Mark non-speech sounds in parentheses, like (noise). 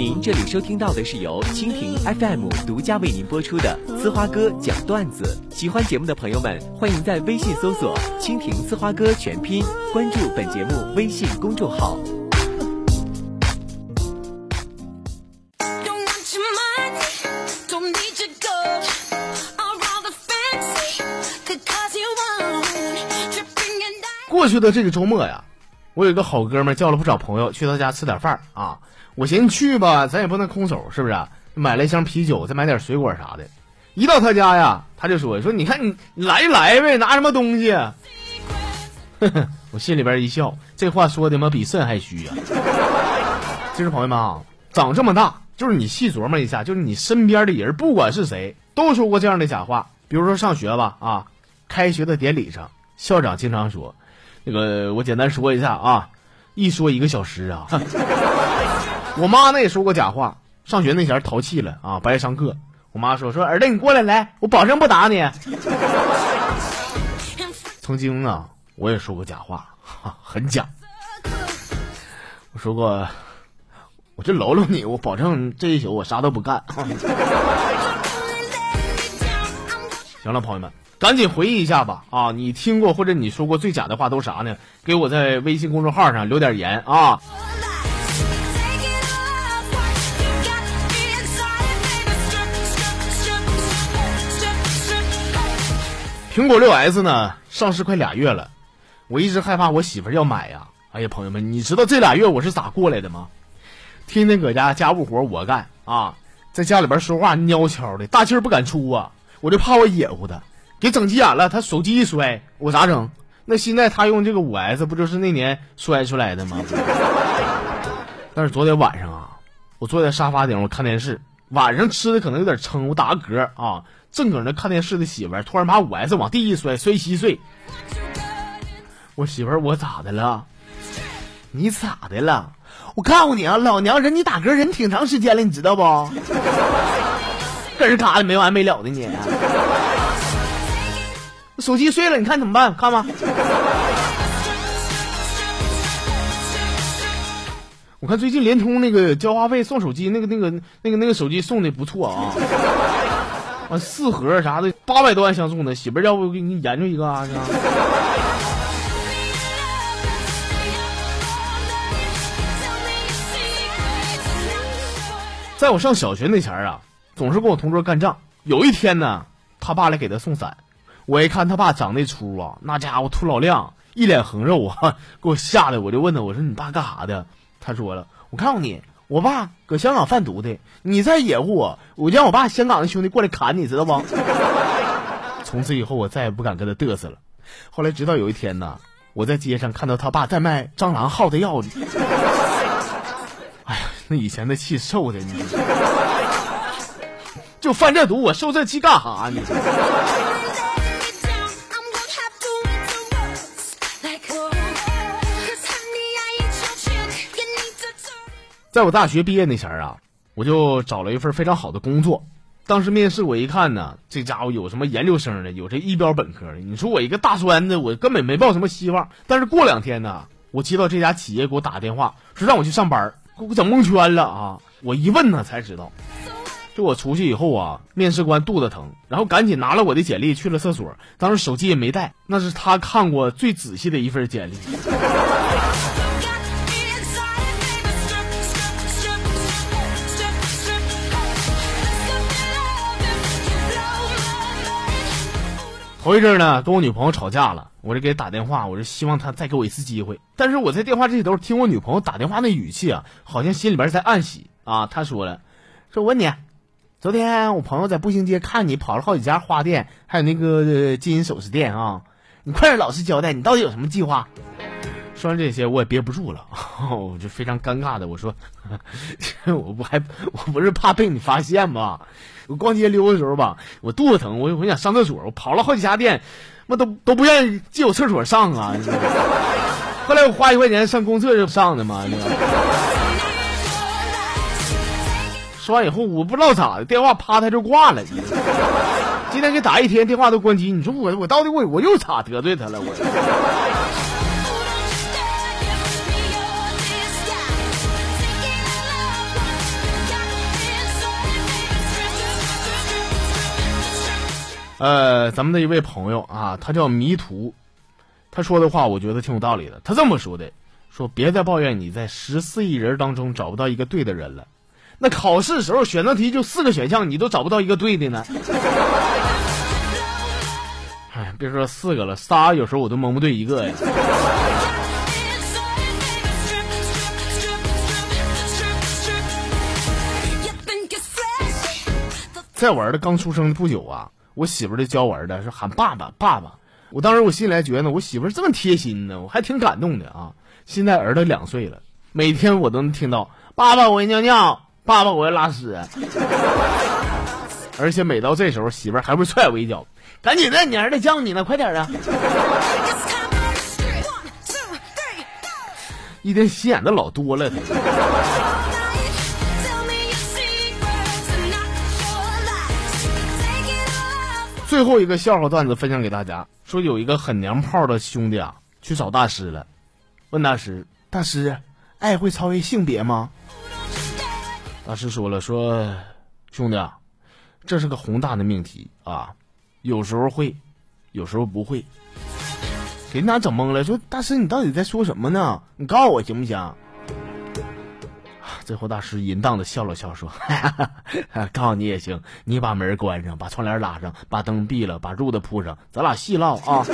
您这里收听到的是由蜻蜓 FM 独家为您播出的《呲花哥讲段子》。喜欢节目的朋友们，欢迎在微信搜索“蜻蜓呲花哥”全拼，关注本节目微信公众号。过去的这个周末呀，我有一个好哥们叫了不少朋友去他家吃点饭啊。我寻思去吧，咱也不能空手，是不是？买了一箱啤酒，再买点水果啥的。一到他家呀，他就说：“说你看你来就来呗，拿什么东西？”，(laughs) 我心里边一笑，这话说的嘛比肾还虚呀。其 (laughs) 实朋友们啊，长这么大，就是你细琢磨一下，就是你身边的人，不管是谁，都说过这样的假话。比如说上学吧，啊，开学的典礼上，校长经常说：“那个，我简单说一下啊，一说一个小时啊。(laughs) ”我妈那也说过假话，上学那前淘气了啊，不爱上课。我妈说说儿子你过来来，我保证不打你。曾经啊，我也说过假话，很假。我说过，我就搂搂你，我保证这一宿我啥都不干。行了，朋友们，赶紧回忆一下吧啊！你听过或者你说过最假的话都啥呢？给我在微信公众号上留点言啊。苹果六 S 呢，上市快俩月了，我一直害怕我媳妇要买呀。哎呀，朋友们，你知道这俩月我是咋过来的吗？天天搁家家务活我干啊，在家里边说话蔫悄的，大气儿不敢出啊，我就怕我野乎他，给整急眼了，他手机一摔，我咋整？那现在他用这个五 S 不就是那年摔出来的吗？但是昨天晚上啊，我坐在沙发顶，我看电视，晚上吃的可能有点撑，我打个嗝啊。正搁那看电视的媳妇儿，突然把五 S 往地一摔，摔稀碎。我媳妇儿，我咋的了？你咋的了？我告诉你啊，老娘忍你打嗝忍挺长时间了，你知道不？(laughs) 跟人嘎的没完没了的你。手机碎了，你看怎么办？看吧。我看最近联通那个交话费送手机，那个那个那个那个手机送的不错啊。啊，四盒啥的，八百多万相送的，媳妇儿要不我给你研究一个啊？在我上小学那前儿啊，总是跟我同桌干仗。有一天呢，他爸来给他送伞，我一看他爸长那粗啊，那家伙秃老亮，一脸横肉啊，(laughs) 给我吓得，我就问他，我说你爸干啥的？他说了，我告诉你。我爸搁香港贩毒的，你再野乎我，我让我爸香港的兄弟过来砍你，知道不？(laughs) 从此以后，我再也不敢跟他嘚瑟了。后来，直到有一天呢，我在街上看到他爸在卖蟑螂耗的药呢。哎呀，那以前的气受的，你就犯这毒，我受这气干哈呢？在我大学毕业那前儿啊，我就找了一份非常好的工作。当时面试我一看呢，这家伙有什么研究生的，有这一标本科的。你说我一个大专的，我根本没抱什么希望。但是过两天呢，我接到这家企业给我打电话，说让我去上班，给我整蒙圈了啊！我一问呢，才知道，就我出去以后啊，面试官肚子疼，然后赶紧拿了我的简历去了厕所，当时手机也没带，那是他看过最仔细的一份简历。头一阵呢，跟我女朋友吵架了，我就给她打电话，我就希望她再给我一次机会。但是我在电话这头听我女朋友打电话那语气啊，好像心里边在暗喜啊。她说了，说我问你，昨天我朋友在步行街看你跑了好几家花店，还有那个金银首饰店啊，你快点老实交代，你到底有什么计划？说完这些，我也憋不住了，(laughs) 我就非常尴尬的我说，(laughs) 我不还我不是怕被你发现吗？我逛街溜的时候吧，我肚子疼，我我想上厕所，我跑了好几家店，那都都不愿意借我厕所上啊。(laughs) 后来我花一块钱上公厕就上的嘛。说完以后，我不知道咋的，电话啪他就挂了。今天给打一天电话都关机，你说我我到底我我又咋得罪他了我？呃，咱们的一位朋友啊，他叫迷途，他说的话我觉得挺有道理的。他这么说的：说别再抱怨你在十四亿人当中找不到一个对的人了。那考试时候选择题就四个选项，你都找不到一个对的呢。(laughs) 哎，别说四个了，仨有时候我都蒙不对一个呀。在我儿子刚出生不久啊，我媳妇儿就教我儿子说喊爸爸爸爸。我当时我心里还觉得呢我媳妇儿这么贴心呢，我还挺感动的啊。现在儿子两岁了，每天我都能听到爸爸我要尿尿，爸爸我要拉屎，(laughs) 而且每到这时候媳妇儿还会踹我一脚，赶紧的，你儿子叫你呢，快点啊！一天心眼子老多了最后一个笑话段子分享给大家，说有一个很娘炮的兄弟啊，去找大师了，问大师：“大师，爱会超越性别吗？”大师说了：“说兄弟啊，这是个宏大的命题啊，有时候会，有时候不会。”给人家整懵了，说：“大师，你到底在说什么呢？你告诉我行不行？”最后，大师淫荡的笑了笑，说：“ (laughs) 告诉你也行，你把门关上，把窗帘拉上，把灯闭了，把褥子铺上，咱俩细唠啊。”